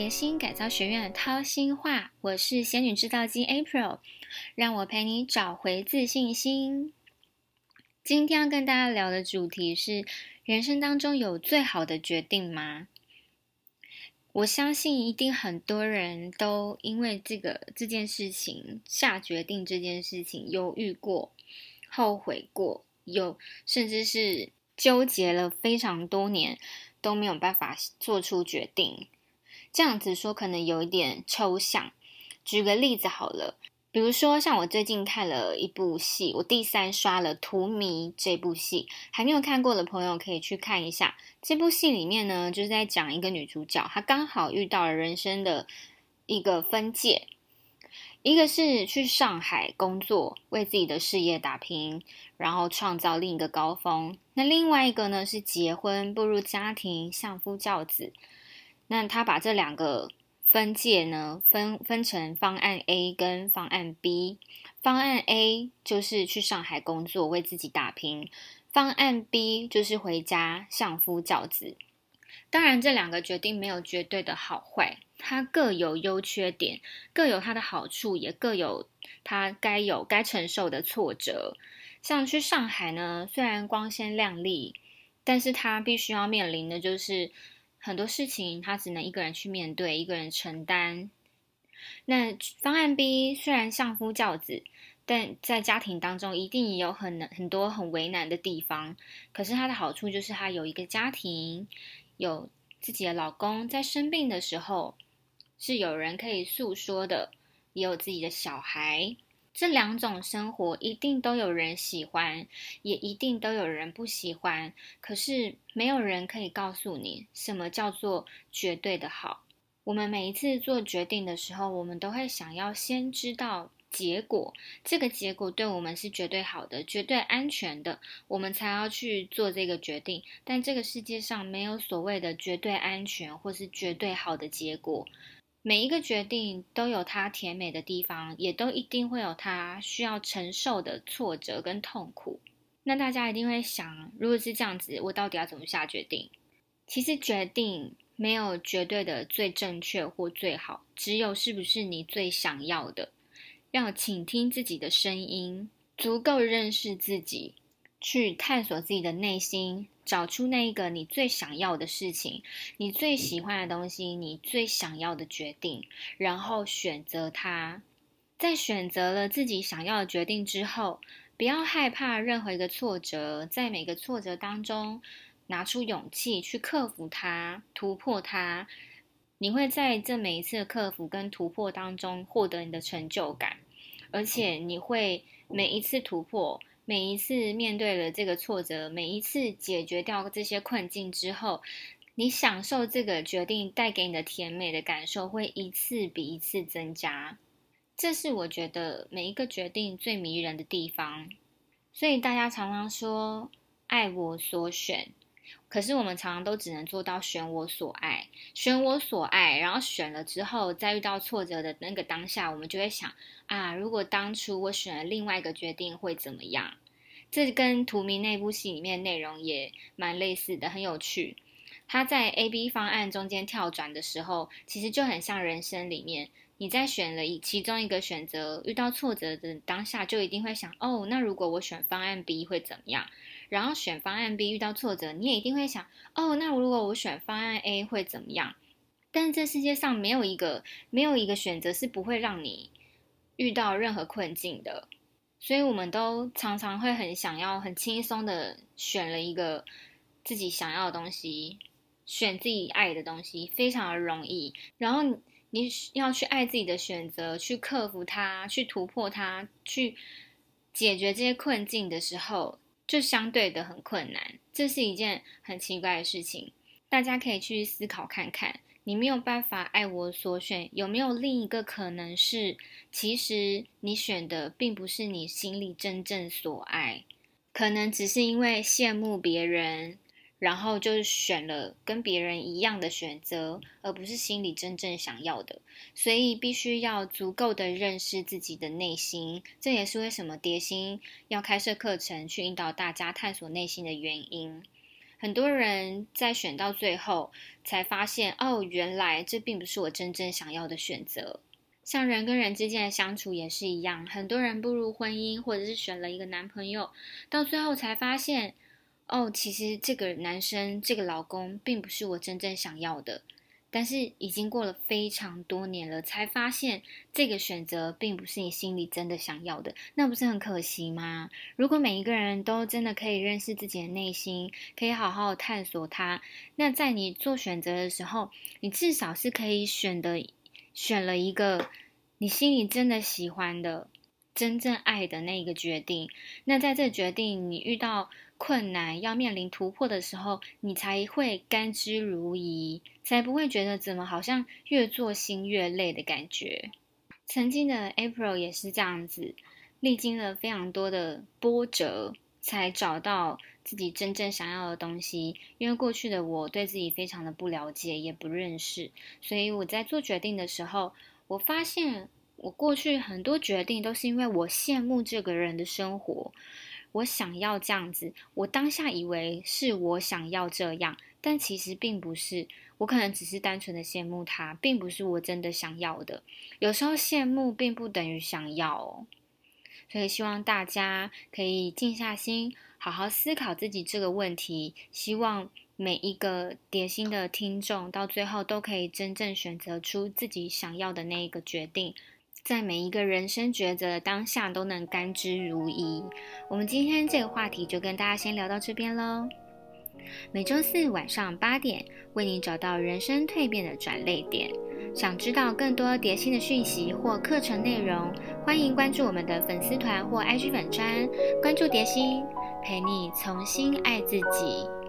蝶心改造学院掏心话，我是仙女制造机 April，让我陪你找回自信心。今天要跟大家聊的主题是：人生当中有最好的决定吗？我相信一定很多人都因为这个这件事情下决定，这件事情犹豫过、后悔过，有甚至是纠结了非常多年都没有办法做出决定。这样子说可能有一点抽象。举个例子好了，比如说像我最近看了一部戏，我第三刷了《荼蘼》这部戏，还没有看过的朋友可以去看一下。这部戏里面呢，就是在讲一个女主角，她刚好遇到了人生的一个分界，一个是去上海工作，为自己的事业打拼，然后创造另一个高峰；那另外一个呢，是结婚，步入家庭，相夫教子。那他把这两个分界呢，分分成方案 A 跟方案 B。方案 A 就是去上海工作，为自己打拼；方案 B 就是回家相夫教子。当然，这两个决定没有绝对的好坏，它各有优缺点，各有它的好处，也各有它该有该承受的挫折。像去上海呢，虽然光鲜亮丽，但是它必须要面临的就是。很多事情他只能一个人去面对，一个人承担。那方案 B 虽然相夫教子，但在家庭当中一定也有很很多很为难的地方。可是它的好处就是他有一个家庭，有自己的老公，在生病的时候是有人可以诉说的，也有自己的小孩。这两种生活一定都有人喜欢，也一定都有人不喜欢。可是没有人可以告诉你什么叫做绝对的好。我们每一次做决定的时候，我们都会想要先知道结果，这个结果对我们是绝对好的、绝对安全的，我们才要去做这个决定。但这个世界上没有所谓的绝对安全或是绝对好的结果。每一个决定都有它甜美的地方，也都一定会有它需要承受的挫折跟痛苦。那大家一定会想，如果是这样子，我到底要怎么下决定？其实决定没有绝对的最正确或最好，只有是不是你最想要的。要倾听自己的声音，足够认识自己。去探索自己的内心，找出那一个你最想要的事情，你最喜欢的东西，你最想要的决定，然后选择它。在选择了自己想要的决定之后，不要害怕任何一个挫折，在每个挫折当中拿出勇气去克服它，突破它。你会在这每一次的克服跟突破当中获得你的成就感，而且你会每一次突破。每一次面对了这个挫折，每一次解决掉这些困境之后，你享受这个决定带给你的甜美的感受会一次比一次增加。这是我觉得每一个决定最迷人的地方。所以大家常常说“爱我所选”，可是我们常常都只能做到“选我所爱”，选我所爱。然后选了之后，在遇到挫折的那个当下，我们就会想。啊！如果当初我选了另外一个决定会怎么样？这跟《图迷》那部戏里面内容也蛮类似的，很有趣。他在 A、B 方案中间跳转的时候，其实就很像人生里面，你在选了一其中一个选择，遇到挫折的当下，就一定会想：哦，那如果我选方案 B 会怎么样？然后选方案 B 遇到挫折，你也一定会想：哦，那如果我选方案 A 会怎么样？但是这世界上没有一个没有一个选择是不会让你。遇到任何困境的，所以我们都常常会很想要很轻松的选了一个自己想要的东西，选自己爱的东西，非常的容易。然后你要去爱自己的选择，去克服它，去突破它，去解决这些困境的时候，就相对的很困难。这是一件很奇怪的事情，大家可以去思考看看。你没有办法爱我所选，有没有另一个可能是，其实你选的并不是你心里真正所爱，可能只是因为羡慕别人，然后就选了跟别人一样的选择，而不是心里真正想要的。所以必须要足够的认识自己的内心，这也是为什么蝶心要开设课程去引导大家探索内心的原因。很多人在选到最后才发现，哦，原来这并不是我真正想要的选择。像人跟人之间的相处也是一样，很多人步入婚姻，或者是选了一个男朋友，到最后才发现，哦，其实这个男生、这个老公并不是我真正想要的。但是已经过了非常多年了，才发现这个选择并不是你心里真的想要的，那不是很可惜吗？如果每一个人都真的可以认识自己的内心，可以好好探索它，那在你做选择的时候，你至少是可以选的，选了一个你心里真的喜欢的、真正爱的那一个决定。那在这决定你遇到困难要面临突破的时候，你才会甘之如饴。才不会觉得怎么好像越做心越累的感觉。曾经的 April 也是这样子，历经了非常多的波折，才找到自己真正想要的东西。因为过去的我对自己非常的不了解，也不认识，所以我在做决定的时候，我发现我过去很多决定都是因为我羡慕这个人的生活，我想要这样子。我当下以为是我想要这样，但其实并不是。我可能只是单纯的羡慕他，并不是我真的想要的。有时候羡慕并不等于想要哦，所以希望大家可以静下心，好好思考自己这个问题。希望每一个叠心的听众到最后都可以真正选择出自己想要的那一个决定，在每一个人生抉择的当下都能甘之如饴。我们今天这个话题就跟大家先聊到这边喽。每周四晚上八点，为你找到人生蜕变的转泪点。想知道更多蝶心的讯息或课程内容，欢迎关注我们的粉丝团或 IG 粉专。关注蝶心，陪你重新爱自己。